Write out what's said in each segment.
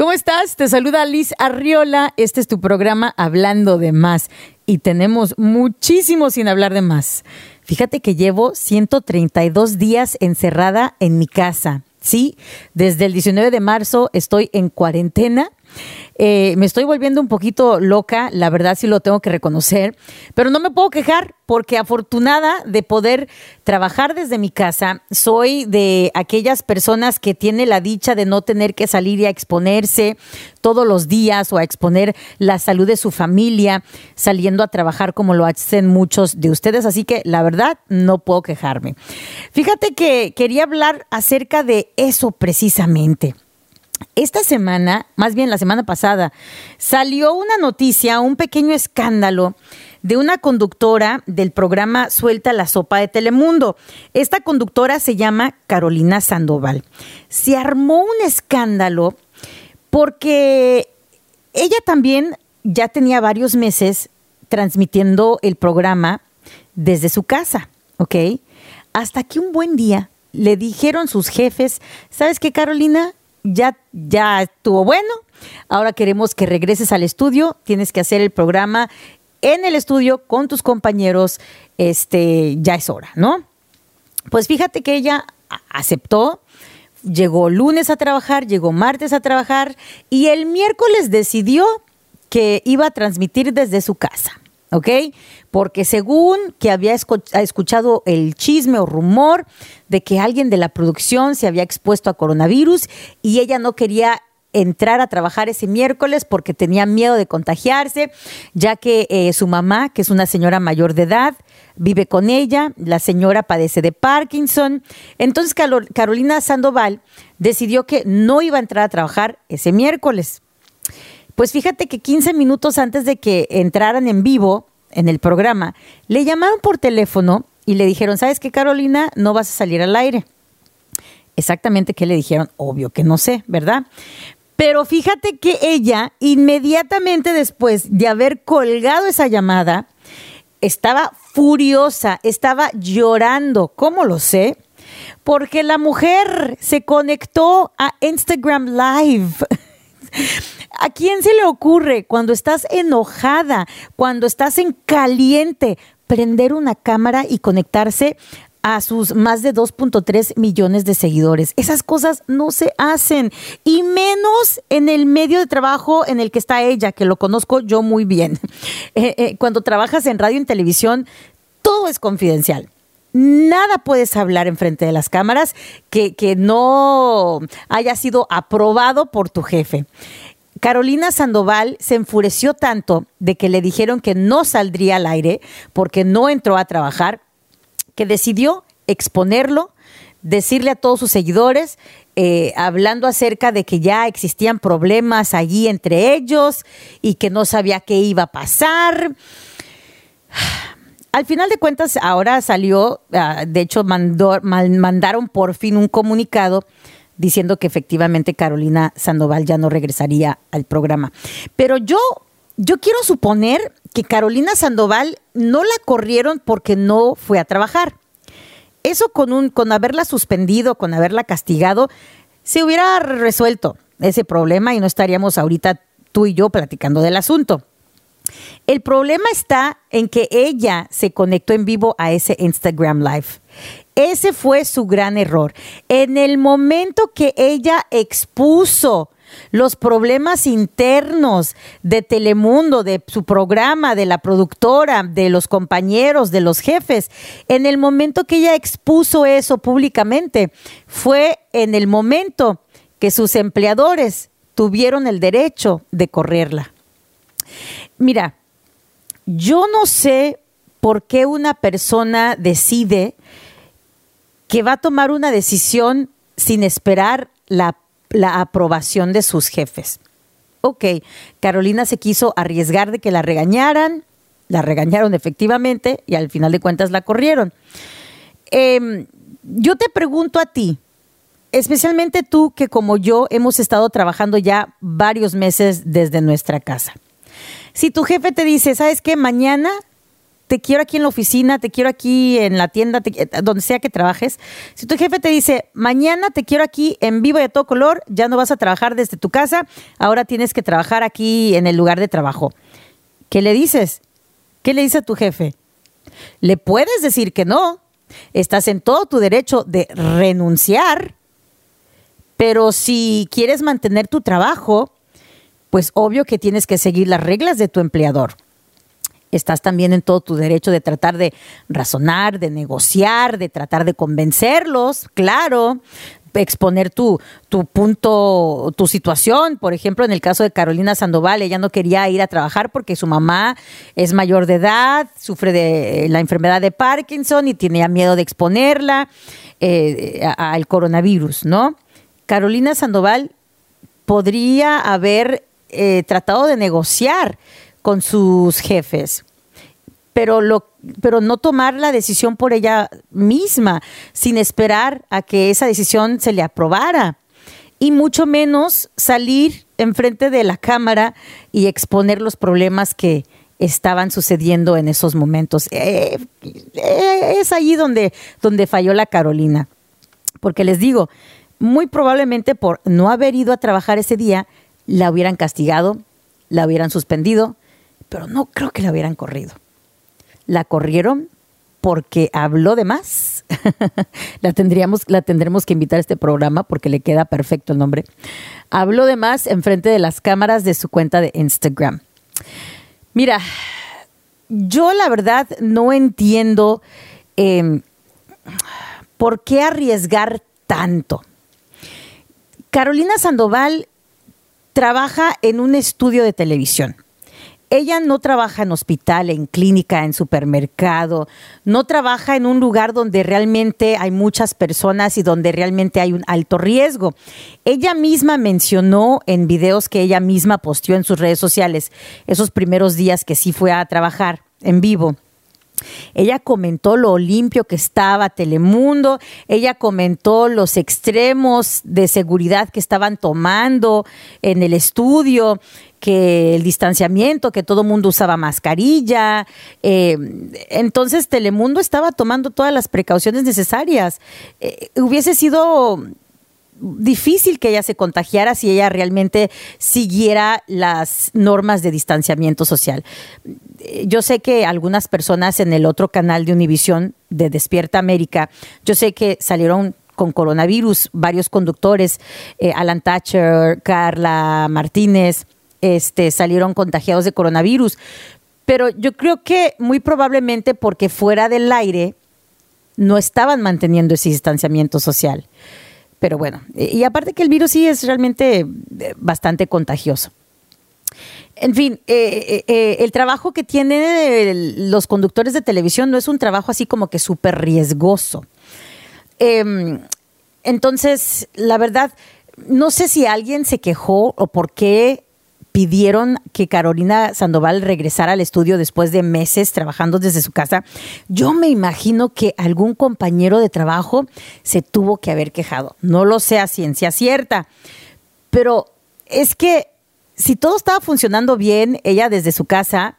¿Cómo estás? Te saluda Liz Arriola. Este es tu programa Hablando de Más. Y tenemos muchísimo sin hablar de más. Fíjate que llevo 132 días encerrada en mi casa. Sí, desde el 19 de marzo estoy en cuarentena eh, me estoy volviendo un poquito loca, la verdad sí lo tengo que reconocer, pero no me puedo quejar porque afortunada de poder trabajar desde mi casa, soy de aquellas personas que tiene la dicha de no tener que salir y a exponerse todos los días o a exponer la salud de su familia saliendo a trabajar como lo hacen muchos de ustedes, así que la verdad no puedo quejarme. Fíjate que quería hablar acerca de eso precisamente. Esta semana, más bien la semana pasada, salió una noticia, un pequeño escándalo de una conductora del programa Suelta la Sopa de Telemundo. Esta conductora se llama Carolina Sandoval. Se armó un escándalo porque ella también ya tenía varios meses transmitiendo el programa desde su casa, ¿ok? Hasta que un buen día le dijeron sus jefes, ¿sabes qué, Carolina? Ya, ya estuvo bueno, ahora queremos que regreses al estudio, tienes que hacer el programa en el estudio con tus compañeros, este, ya es hora, ¿no? Pues fíjate que ella aceptó, llegó lunes a trabajar, llegó martes a trabajar y el miércoles decidió que iba a transmitir desde su casa. ¿ok? Porque según que había escuchado el chisme o rumor de que alguien de la producción se había expuesto a coronavirus y ella no quería entrar a trabajar ese miércoles porque tenía miedo de contagiarse, ya que eh, su mamá, que es una señora mayor de edad, vive con ella, la señora padece de Parkinson. Entonces Carolina Sandoval decidió que no iba a entrar a trabajar ese miércoles. Pues fíjate que 15 minutos antes de que entraran en vivo en el programa, le llamaron por teléfono y le dijeron, ¿sabes qué, Carolina? No vas a salir al aire. Exactamente qué le dijeron, obvio que no sé, ¿verdad? Pero fíjate que ella, inmediatamente después de haber colgado esa llamada, estaba furiosa, estaba llorando. ¿Cómo lo sé? Porque la mujer se conectó a Instagram Live. ¿A quién se le ocurre cuando estás enojada, cuando estás en caliente, prender una cámara y conectarse a sus más de 2.3 millones de seguidores. Esas cosas no se hacen y menos en el medio de trabajo en el que está ella, que lo conozco yo muy bien. Eh, eh, cuando trabajas en radio y en televisión, todo es confidencial nada puedes hablar en frente de las cámaras que no haya sido aprobado por tu jefe. Carolina Sandoval se enfureció tanto de que le dijeron que no saldría al aire porque no entró a trabajar, que decidió exponerlo, decirle a todos sus seguidores, eh, hablando acerca de que ya existían problemas allí entre ellos y que no sabía qué iba a pasar. Al final de cuentas, ahora salió, ah, de hecho, mandaron por fin un comunicado diciendo que efectivamente Carolina Sandoval ya no regresaría al programa. Pero yo, yo quiero suponer que Carolina Sandoval no la corrieron porque no fue a trabajar. Eso con, un, con haberla suspendido, con haberla castigado, se hubiera resuelto ese problema y no estaríamos ahorita tú y yo platicando del asunto. El problema está en que ella se conectó en vivo a ese Instagram Live. Ese fue su gran error. En el momento que ella expuso los problemas internos de Telemundo, de su programa, de la productora, de los compañeros, de los jefes, en el momento que ella expuso eso públicamente, fue en el momento que sus empleadores tuvieron el derecho de correrla. Mira, yo no sé por qué una persona decide que va a tomar una decisión sin esperar la, aprobación de sus jefes. Ok, Carolina se quiso arriesgar de que la regañaran, la regañaron efectivamente y al final de cuentas la corrieron. Em, yo te pregunto a ti, especialmente tú que como yo hemos estado trabajando ya varios meses desde nuestra casa. Si tu jefe te dice, ¿sabes qué? Mañana te quiero aquí en la oficina, te quiero aquí en la tienda, donde sea que trabajes. Si tu jefe te dice, mañana te quiero aquí en vivo y a todo color, ya no vas a trabajar desde tu casa, ahora tienes que trabajar aquí en el lugar de trabajo. ¿Qué le dices? ¿Qué le dice a tu jefe? Le puedes decir que no. Estás en todo tu derecho de renunciar, pero si quieres mantener tu trabajo, pues obvio que tienes que seguir las reglas de tu empleador. Estás también en todo tu derecho de tratar de razonar, de negociar, de tratar de convencerlos, claro, exponer tu, tu punto, tu situación. Por ejemplo, en el caso de Carolina Sandoval, ella no quería ir a trabajar porque su mamá es mayor de edad, sufre de la enfermedad de Parkinson y tenía miedo de exponerla eh, al coronavirus, ¿no? Carolina Sandoval podría haber eh, tratado de negociar con sus jefes, pero, lo, pero no tomar la decisión por ella misma, sin esperar a que esa decisión se le aprobara, y mucho menos salir enfrente de la cámara y exponer los problemas que estaban sucediendo en esos momentos. Eh, eh, es allí donde, donde falló la Carolina, porque les digo, muy probablemente por no haber ido a trabajar ese día, la hubieran castigado, la hubieran suspendido, pero no creo que la hubieran corrido. La corrieron porque habló de más. la, tendríamos, la tendremos que invitar a este programa porque le queda perfecto el nombre. Habló de más enfrente de las cámaras de su cuenta de Instagram. Mira, yo la verdad no entiendo em, por qué arriesgar tanto. Carolina Sandoval trabaja en un estudio de televisión. Ella no trabaja en hospital, en clínica, en supermercado, no trabaja en un lugar donde realmente hay muchas personas y donde realmente hay un alto riesgo. Ella misma mencionó en videos que ella misma posteó en sus redes sociales esos primeros días que sí fue a trabajar en vivo ella comentó lo limpio que estaba Telemundo, ella comentó los extremos de seguridad que estaban tomando en el estudio, que el distanciamiento, que todo mundo usaba mascarilla. Eh, entonces Telemundo estaba tomando todas las precauciones necesarias. Eh, hubiese sido difícil que ella se contagiara si ella realmente siguiera las normas de distanciamiento social. Yo sé que algunas personas en el otro canal de Univisión de Despierta América, yo sé que salieron con coronavirus, varios conductores, eh, Alan Thatcher, Carla Martínez, este, salieron contagiados de coronavirus. Pero yo creo que muy probablemente porque fuera del aire no estaban manteniendo ese distanciamiento social. Pero bueno, y aparte que el virus sí es realmente eh, bastante contagioso. En fin, eh, eh, el trabajo que tienen los conductores de televisión no es un trabajo así como que súper riesgoso. Em, entonces, la verdad, no sé si alguien se quejó o por qué pidieron que Carolina Sandoval regresara al estudio después de meses trabajando desde su casa, yo me imagino que algún compañero de trabajo se tuvo que haber quejado. No lo sé a ciencia cierta, pero es que si todo estaba funcionando bien, ella desde su casa,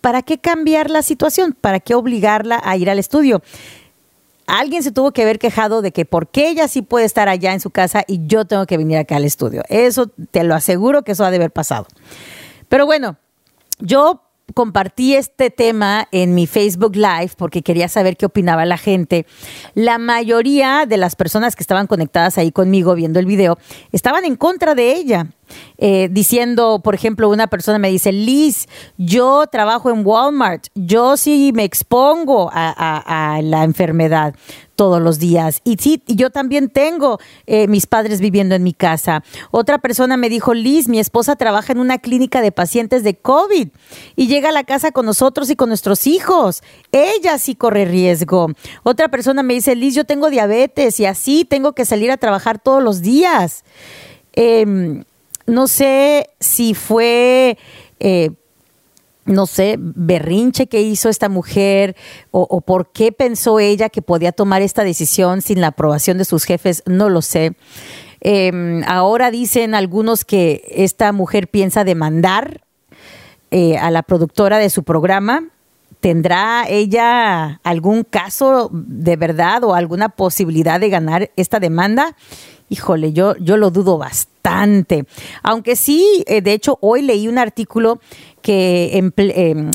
¿para qué cambiar la situación? ¿Para qué obligarla a ir al estudio? Alguien se tuvo que haber quejado de que por qué ella sí puede estar allá en su casa y yo tengo que venir acá al estudio. Eso te lo aseguro que eso ha de haber pasado. Pero bueno, yo compartí este tema en mi Facebook Live porque quería saber qué opinaba la gente. La mayoría de las personas que estaban conectadas ahí conmigo viendo el video estaban en contra de ella. Eh, diciendo, por ejemplo, una persona me dice, Liz, yo trabajo en Walmart, yo sí me expongo a, la enfermedad todos los días. Y sí, yo también tengo eh, mis padres viviendo en mi casa. Otra persona me dijo, Liz, mi esposa trabaja en una clínica de pacientes de COVID y llega a la casa con nosotros y con nuestros hijos. Ella sí corre riesgo. Otra persona me dice, Liz, yo tengo diabetes y así tengo que salir a trabajar todos los días. Eh, no sé si fue, eh, no sé, berrinche que hizo esta mujer o, por qué pensó ella que podía tomar esta decisión sin la aprobación de sus jefes, no lo sé. Em, ahora dicen algunos que esta mujer piensa demandar eh, a la productora de su programa ¿Tendrá ella algún caso de verdad o alguna posibilidad de ganar esta demanda? Híjole, yo, yo lo dudo bastante. Aunque sí, eh, de hecho, hoy leí un artículo que em,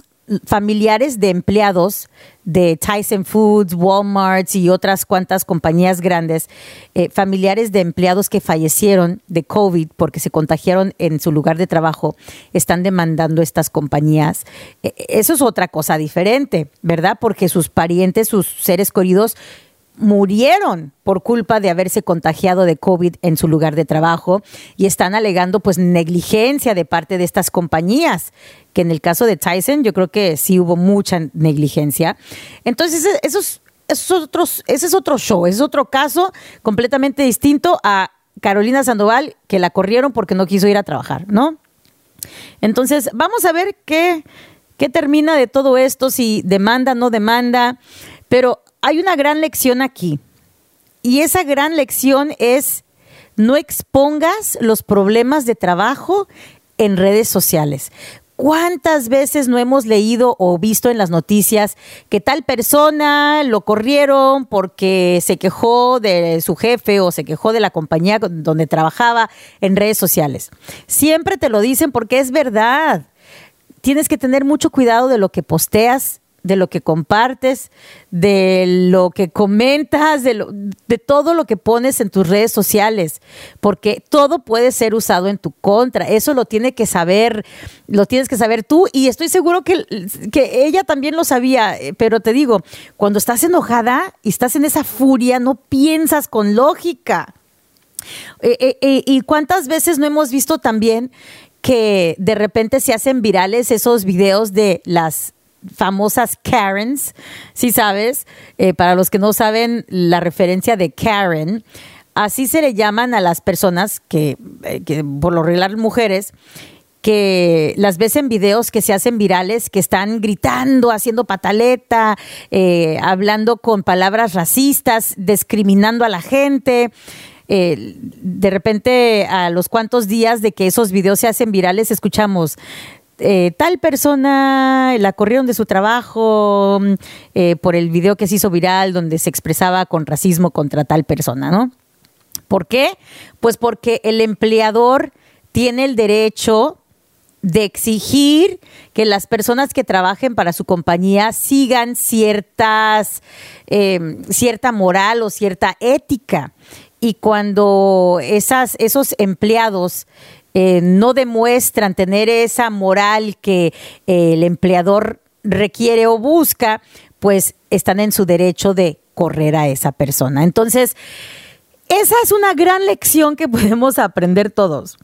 familiares de empleados de Tyson Foods, Walmart y otras cuantas compañías grandes, eh, familiares de empleados que fallecieron de COVID porque se contagiaron en su lugar de trabajo, están demandando estas compañías. E, e, eso es otra cosa diferente, ¿verdad? Porque sus parientes, sus seres queridos, murieron por culpa de haberse contagiado de COVID en su lugar de trabajo y están alegando pues negligencia de parte de estas compañías, que en el caso de Tyson yo creo que sí hubo mucha negligencia. Entonces, esos, otros, ese es otro show, es otro caso completamente distinto a Carolina Sandoval, que la corrieron porque no quiso ir a trabajar, ¿no? Entonces, vamos a ver qué termina de todo esto, si demanda, no demanda, pero hay una gran lección aquí. Y esa gran lección es no expongas los problemas de trabajo en redes sociales. ¿Cuántas veces no hemos leído o visto en las noticias que tal persona lo corrieron porque se quejó de su jefe o se quejó de la compañía donde trabajaba en redes sociales? Siempre te lo dicen porque es verdad. Tienes que tener mucho cuidado de lo que posteas de lo que compartes, de lo que comentas, de, de todo lo que pones en tus redes sociales, porque todo puede ser usado en tu contra. Eso lo tiene que saber, lo tienes que saber tú y estoy seguro que, que ella también lo sabía, eh, pero te digo, cuando estás enojada y estás en esa furia, no piensas con lógica. Eh, eh, ¿Y cuántas veces no hemos visto también que de repente se hacen virales esos videos de las famosas Karens, si sabes, eh, para los que no saben la referencia de Karen, así se le llaman a las personas que, eh, que por lo regular mujeres, que las ves en videos que se hacen virales, que están gritando, haciendo pataleta, eh, hablando con palabras racistas, discriminando a la gente. de repente, a los cuantos días de que esos videos se hacen virales, escuchamos, eh, tal persona la corrieron de su trabajo mm, eh, por el video que se hizo viral donde se expresaba con racismo contra tal persona, ¿no? ¿Por qué? Pues porque el empleador tiene el derecho de exigir que las personas que trabajen para su compañía sigan ciertas, eh, cierta moral o cierta ética. Y cuando esas, esos empleados eh, no demuestran tener esa moral que eh, el empleador requiere o busca, pues están en su derecho de correr a esa persona. Entonces, esa es una gran lección que podemos aprender todos.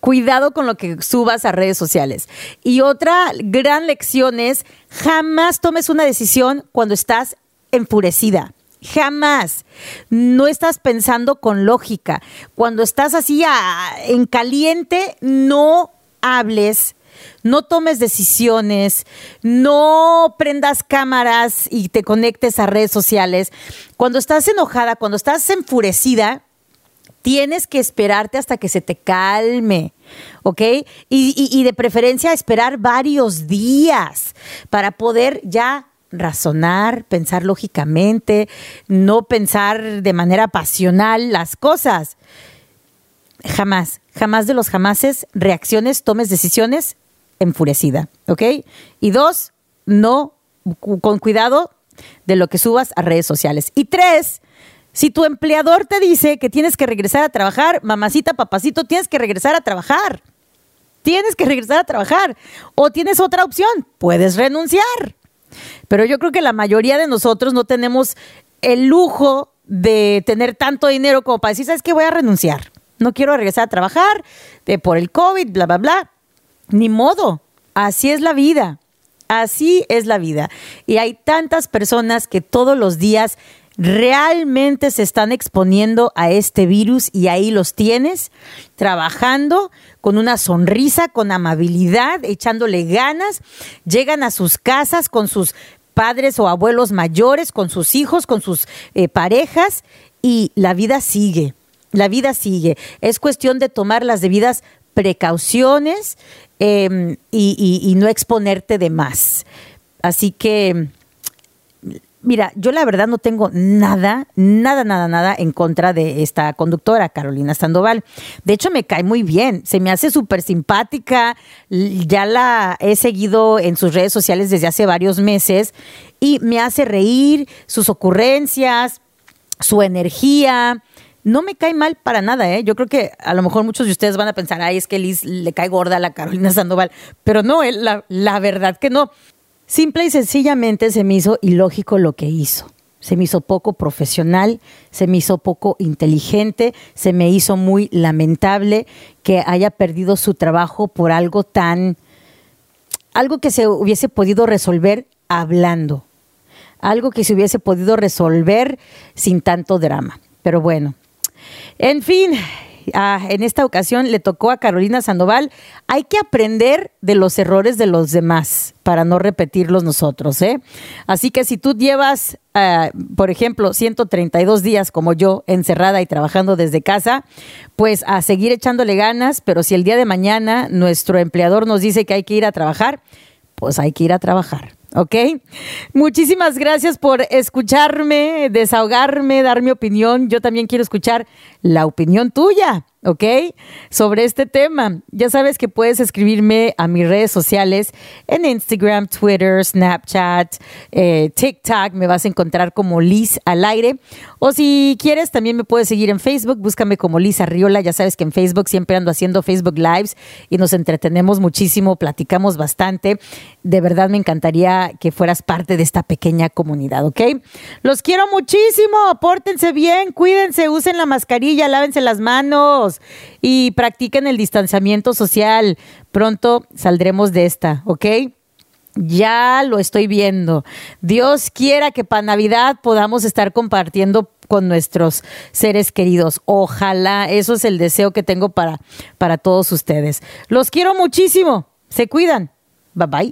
Cuidado con lo que subas a redes sociales. Y otra gran lección es jamás tomes una decisión cuando estás enfurecida. Jamás. No estás pensando con lógica. Cuando estás así en caliente, no hables, no tomes decisiones, no prendas cámaras y te conectes a redes sociales. Cuando estás enojada, cuando estás enfurecida, tienes que esperarte hasta que se te calme, ¿ok? Y, de preferencia esperar varios días para poder ya razonar, pensar lógicamente, no pensar de manera pasional las cosas. Jamás, jamás de los jamases, reacciones, tomes decisiones enfurecida, ¿ok? Y dos, no, con cuidado de lo que subas a redes sociales. Y tres, si tu empleador te dice que tienes que regresar a trabajar, mamacita, papacito, tienes que regresar a trabajar. Tienes que regresar a trabajar. O tienes otra opción, puedes renunciar. Pero yo creo que la mayoría de nosotros no tenemos el lujo de tener tanto dinero como para decir, ¿sabes qué? Voy a renunciar. No quiero regresar a trabajar de, por el COVID, bla, bla, bla. Ni modo. Así es la vida. Así es la vida. Y hay tantas personas que todos los días realmente se están exponiendo a este virus y ahí los tienes trabajando con una sonrisa, con amabilidad, echándole ganas, llegan a sus casas con sus padres o abuelos mayores, con sus hijos, con sus eh, parejas y la vida sigue, la vida sigue. Es cuestión de tomar las debidas precauciones em, y no exponerte de más Así que Mira, yo la verdad no tengo nada, nada, nada, nada en contra de esta conductora, Carolina Sandoval. De hecho, me cae muy bien, se me hace súper simpática, ya la he seguido en sus redes sociales desde hace varios meses y me hace reír sus ocurrencias, su energía. No me cae mal para nada, ¿eh? Yo creo que a lo mejor muchos de ustedes van a pensar, ay, es que Liz le cae gorda a la Carolina Sandoval, pero no, eh, la, la verdad que no. Simple y sencillamente se me hizo ilógico lo que hizo. Se me hizo poco profesional, se me hizo poco inteligente, se me hizo muy lamentable que haya perdido su trabajo por algo tan, algo que se hubiese podido resolver hablando, algo que se hubiese podido resolver sin tanto drama. Pero bueno, en fin, En esta ocasión le tocó a Carolina Sandoval. Hay que aprender de los errores de los demás para no repetirlos nosotros. ¿eh? Así que si tú llevas, ah, por ejemplo, 132 días como yo, encerrada y trabajando desde casa, pues a seguir echándole ganas, pero si el día de mañana nuestro empleador nos dice que hay que ir a trabajar, pues hay que ir a trabajar. ¿Ok? Muchísimas gracias por escucharme, desahogarme, dar mi opinión. Yo también quiero escuchar la opinión tuya. ¿Ok? Sobre este tema. Ya sabes que puedes escribirme a mis redes sociales en Instagram, Twitter, Snapchat, eh, TikTok. Me vas a encontrar como Liz al aire. O si quieres, también me puedes seguir en Facebook. Búscame como Liz Arriola. Ya sabes que en Facebook siempre ando haciendo Facebook Lives y nos entretenemos muchísimo, platicamos bastante. De verdad me encantaría que fueras parte de esta pequeña comunidad, ¿ok? Los quiero muchísimo. Pórtense bien, cuídense, usen la mascarilla, lávense las manos y practiquen el distanciamiento social. Pronto saldremos de esta, ¿ok? Ya lo estoy viendo. Dios quiera que para Navidad podamos estar compartiendo con nuestros seres queridos. Ojalá, eso es el deseo que tengo para, para todos ustedes. Los quiero muchísimo. Se cuidan. Bye bye.